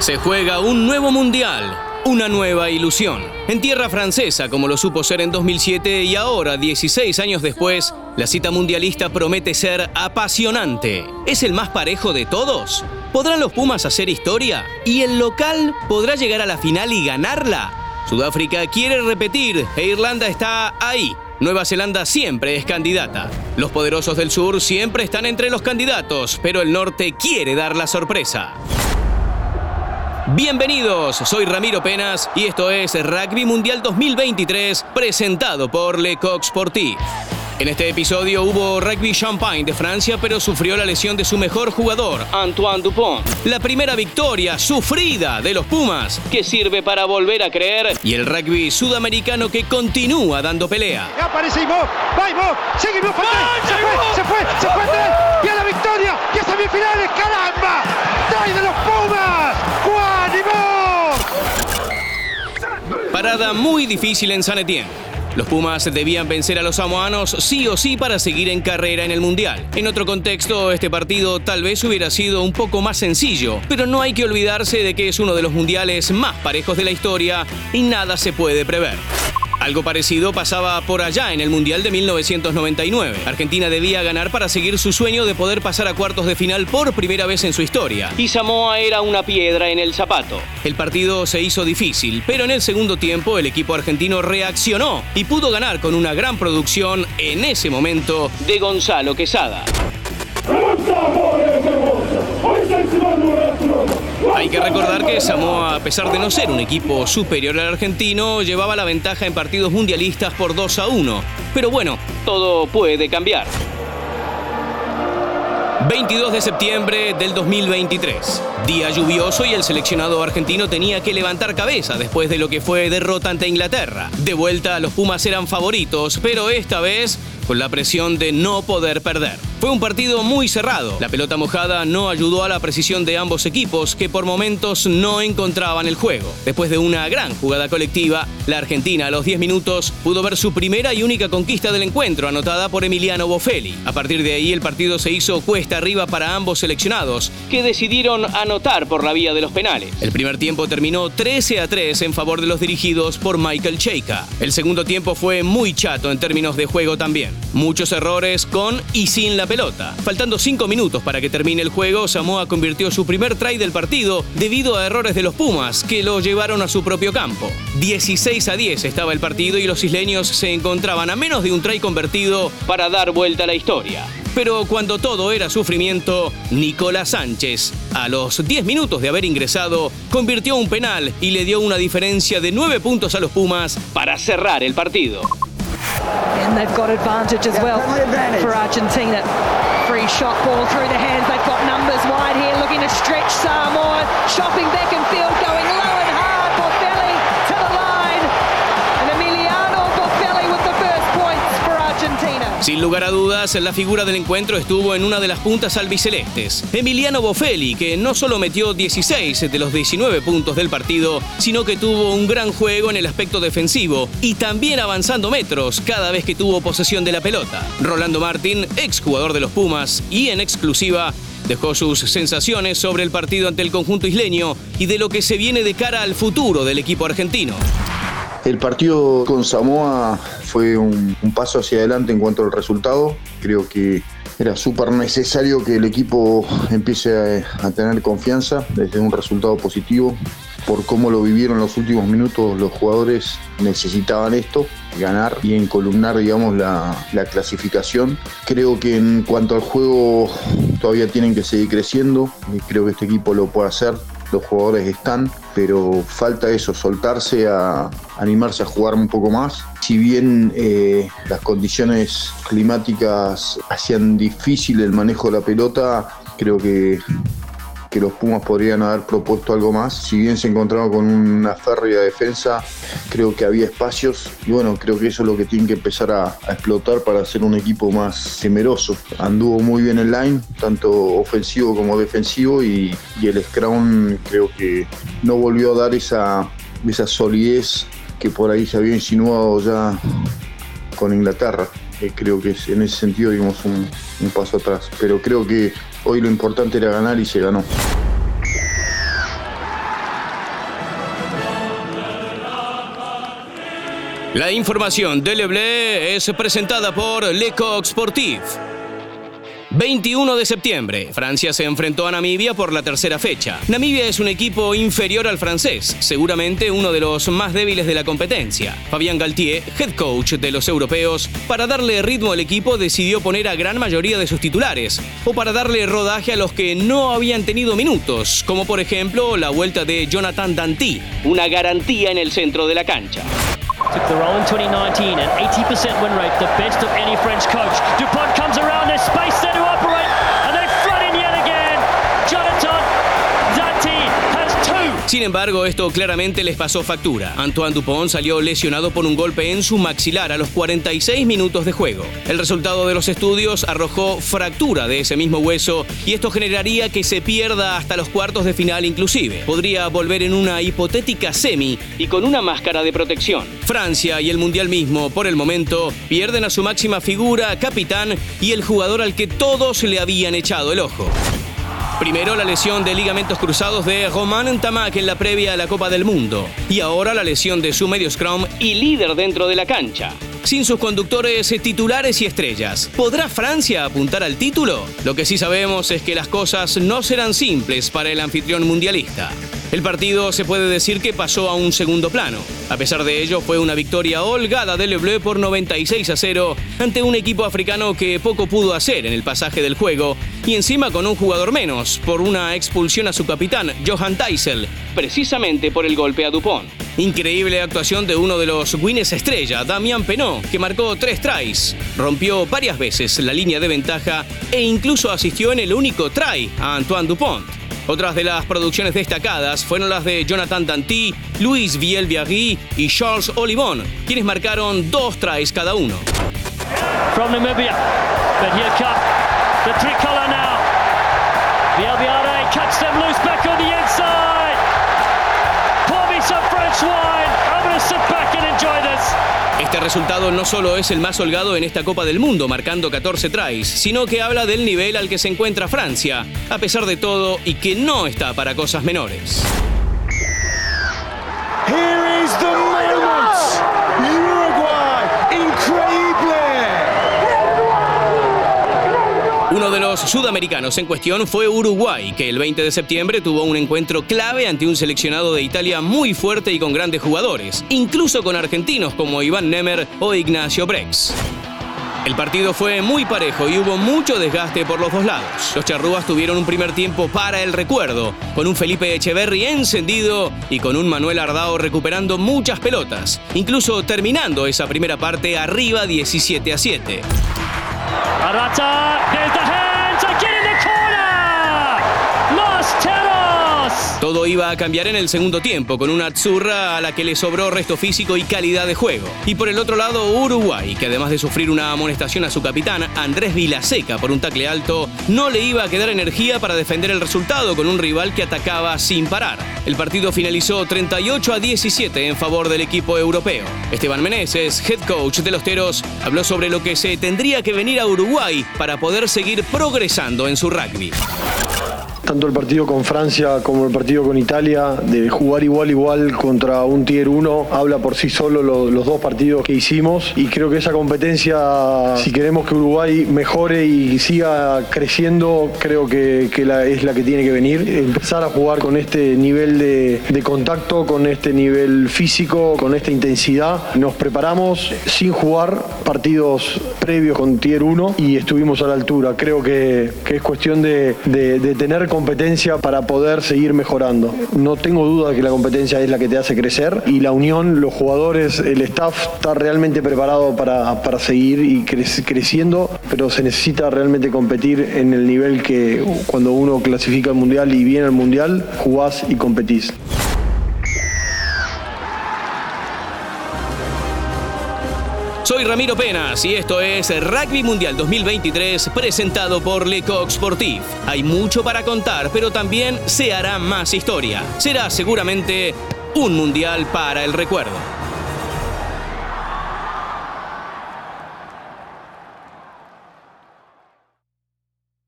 Se juega un nuevo mundial, una nueva ilusión. En tierra francesa, como lo supo ser en 2007 y ahora, 16 años después, la cita mundialista promete ser apasionante. ¿Es el más parejo de todos? ¿Podrán los Pumas hacer historia? ¿Y el local podrá llegar a la final y ganarla? Sudáfrica quiere repetir e Irlanda está ahí. Nueva Zelanda siempre es candidata. Los poderosos del sur siempre están entre los candidatos, pero el norte quiere dar la sorpresa. Bienvenidos, soy Ramiro Penas y esto es Rugby Mundial 2023 presentado por Le Coq Sportif. En este episodio hubo rugby champagne de Francia, pero sufrió la lesión de su mejor jugador, Antoine Dupont. La primera victoria sufrida de los Pumas, que sirve para volver a creer, y el rugby sudamericano que continúa dando pelea. Ya aparecimos, vamos, seguimos, se fue, se fue, se fue, y a la victoria, y a semifinales, caramba, trae de los Pumas, Juan Parada muy difícil en San Etienne. Los Pumas debían vencer a los samoanos sí o sí para seguir en carrera en el Mundial. En otro contexto, este partido tal vez hubiera sido un poco más sencillo, pero no hay que olvidarse de que es uno de los mundiales más parejos de la historia y nada se puede prever. Algo parecido pasaba por allá en el Mundial de 1999. Argentina debía ganar para seguir su sueño de poder pasar a cuartos de final por primera vez en su historia. Y Samoa era una piedra en el zapato. El partido se hizo difícil, pero en el segundo tiempo el equipo argentino reaccionó y pudo ganar con una gran producción en ese momento de Gonzalo Quesada. Hay que recordar que Samoa, a pesar de no ser un equipo superior al argentino, llevaba la ventaja en partidos mundialistas por 2 a 1. Pero bueno, todo puede cambiar. 22 de septiembre del 2023. Día lluvioso y el seleccionado argentino tenía que levantar cabeza después de lo que fue derrota ante Inglaterra. De vuelta, los Pumas eran favoritos, pero esta vez con la presión de no poder perder. Fue un partido muy cerrado. La pelota mojada no ayudó a la precisión de ambos equipos que por momentos no encontraban el juego. Después de una gran jugada colectiva, la Argentina a los 10 minutos pudo ver su primera y única conquista del encuentro anotada por Emiliano Boffelli. A partir de ahí el partido se hizo cuesta arriba para ambos seleccionados, que decidieron anotar por la vía de los penales. El primer tiempo terminó 13 a 3 en favor de los dirigidos por Michael Cheika. El segundo tiempo fue muy chato en términos de juego también. Muchos errores con y sin la pelota. Faltando 5 minutos para que termine el juego, Samoa convirtió su primer try del partido debido a errores de los Pumas, que lo llevaron a su propio campo. 16 a 10 estaba el partido y los isleños se encontraban a menos de un try convertido para dar vuelta a la historia. Pero cuando todo era sufrimiento, Nicolás Sánchez, a los 10 minutos de haber ingresado, convirtió un penal y le dio una diferencia de 9 puntos a los Pumas para cerrar el partido. And they've got advantage as well for Argentina. Free shot ball through the hands. They've got numbers wide here looking to stretch Samoa. Shopping Beckenfield going low and Sin lugar a dudas, la figura del encuentro estuvo en una de las puntas albicelestes. Emiliano Boffelli, que no solo metió 16 de los 19 puntos del partido, sino que tuvo un gran juego en el aspecto defensivo y también avanzando metros cada vez que tuvo posesión de la pelota. Rolando Martín, exjugador de los Pumas y en exclusiva, dejó sus sensaciones sobre el partido ante el conjunto isleño y de lo que se viene de cara al futuro del equipo argentino. El partido con Samoa fue un, paso hacia adelante en cuanto al resultado. Creo que era súper necesario que el equipo empiece a, tener confianza desde un resultado positivo. Por cómo lo vivieron los últimos minutos, los jugadores necesitaban esto, ganar y encolumnar, digamos, la clasificación. Creo que en cuanto al juego todavía tienen que seguir creciendo. Y creo que este equipo lo puede hacer los jugadores están, pero falta eso, soltarse a animarse a jugar un poco más. Si bien eh, las condiciones climáticas hacían difícil el manejo de la pelota, creo que que los Pumas podrían haber propuesto algo más. Si bien se encontraba con una férrea defensa, creo que había espacios y bueno, creo que eso es lo que tienen que empezar a, a explotar para ser un equipo más temeroso. Anduvo muy bien el line, tanto ofensivo como defensivo y, y el Scrum creo que no volvió a dar esa, esa solidez que por ahí se había insinuado ya con Inglaterra. Eh, creo que en ese sentido dimos un, paso atrás. Pero creo que hoy lo importante era ganar y se ganó. La información de Leblé es presentada por Lecoq Sportif. 21 de septiembre, Francia se enfrentó a Namibia por la tercera fecha. Namibia es un equipo inferior al francés, seguramente uno de los más débiles de la competencia. Fabián Galtier, head coach de los europeos, para darle ritmo al equipo decidió poner a gran mayoría de sus titulares, o para darle rodaje a los que no habían tenido minutos, como por ejemplo la vuelta de Jonathan Danty, una garantía en el centro de la cancha. Took the role in 2019, an 80% win rate, the best of any French coach. Dupont comes around, there's space there to operate, Sin embargo, esto claramente les pasó factura. Antoine Dupont salió lesionado por un golpe en su maxilar a los 46 minutos de juego. El resultado de los estudios arrojó fractura de ese mismo hueso y esto generaría que se pierda hasta los cuartos de final inclusive. Podría volver en una hipotética semi y con una máscara de protección. Francia y el Mundial mismo, por el momento, pierden a su máxima figura, capitán y el jugador al que todos le habían echado el ojo. Primero la lesión de ligamentos cruzados de Romain Tamac en la previa a la Copa del Mundo. Y ahora la lesión de su medio scrum y líder dentro de la cancha. Sin sus conductores titulares y estrellas, ¿podrá Francia apuntar al título? Lo que sí sabemos es que las cosas no serán simples para el anfitrión mundialista. El partido se puede decir que pasó a un segundo plano. A pesar de ello, fue una victoria holgada de Le Bleu por 96 a 0 ante un equipo africano que poco pudo hacer en el pasaje del juego y encima con un jugador menos por una expulsión a su capitán, Johan Teisel, precisamente por el golpe a Dupont. Increíble actuación de uno de los Guinness estrella, Damian Penot, que marcó tres tries, rompió varias veces la línea de ventaja e incluso asistió en el único try a Antoine Dupont. Otras de las producciones destacadas fueron las de Jonathan Danty, Luis Viel-Viary y Charles Olivon, quienes marcaron dos tries cada uno. From Namibia, but here the now. Them loose back on the inside. Este resultado no solo es el más holgado en esta Copa del Mundo, marcando 14 tries, sino que habla del nivel al que se encuentra Francia, a pesar de todo, y que no está para cosas menores. Here is the moment. Uruguay, increíble. Uno de los sudamericanos en cuestión fue Uruguay, que el 20 de septiembre tuvo un encuentro clave ante un seleccionado de Italia muy fuerte y con grandes jugadores, incluso con argentinos como Iván Nemer o Ignacio Brex. El partido fue muy parejo y hubo mucho desgaste por los dos lados. Los charrúas tuvieron un primer tiempo para el recuerdo, con un Felipe Echeverry encendido y con un Manuel Ardao recuperando muchas pelotas, incluso terminando esa primera parte arriba 17 a 7. Arata, there's the hands, Todo iba a cambiar en el segundo tiempo, con una Azzurra a la que le sobró resto físico y calidad de juego. Y por el otro lado, Uruguay, que además de sufrir una amonestación a su capitán, Andrés Vilaseca, por un tacle alto, no le iba a quedar energía para defender el resultado con un rival que atacaba sin parar. El partido finalizó 38 a 17 en favor del equipo europeo. Esteban Meneses, head coach de los Teros, habló sobre lo que se tendría que venir a Uruguay para poder seguir progresando en su rugby. Tanto el partido con Francia como el partido con Italia, de jugar igual igual contra un Tier 1, habla por sí solo lo- los dos partidos que hicimos y creo que esa competencia, si queremos que Uruguay mejore y siga creciendo, creo que, es la que tiene que venir. Empezar a jugar con este nivel de, contacto, con este nivel físico, con esta intensidad. Nos preparamos sin jugar partidos previos con Tier 1 y estuvimos a la altura. Creo que, es cuestión de, tener competencia para poder seguir mejorando. No tengo duda de que la competencia es la que te hace crecer y la unión, los jugadores, el staff está realmente preparado para, para seguir y cre- creciendo, pero se necesita realmente competir en el nivel que cuando uno clasifica al mundial y viene al mundial, jugás y competís. Soy Ramiro Penas y esto es Rugby Mundial 2023 presentado por Lecoq Sportif. Hay mucho para contar, pero también se hará más historia. Será seguramente un mundial para el recuerdo.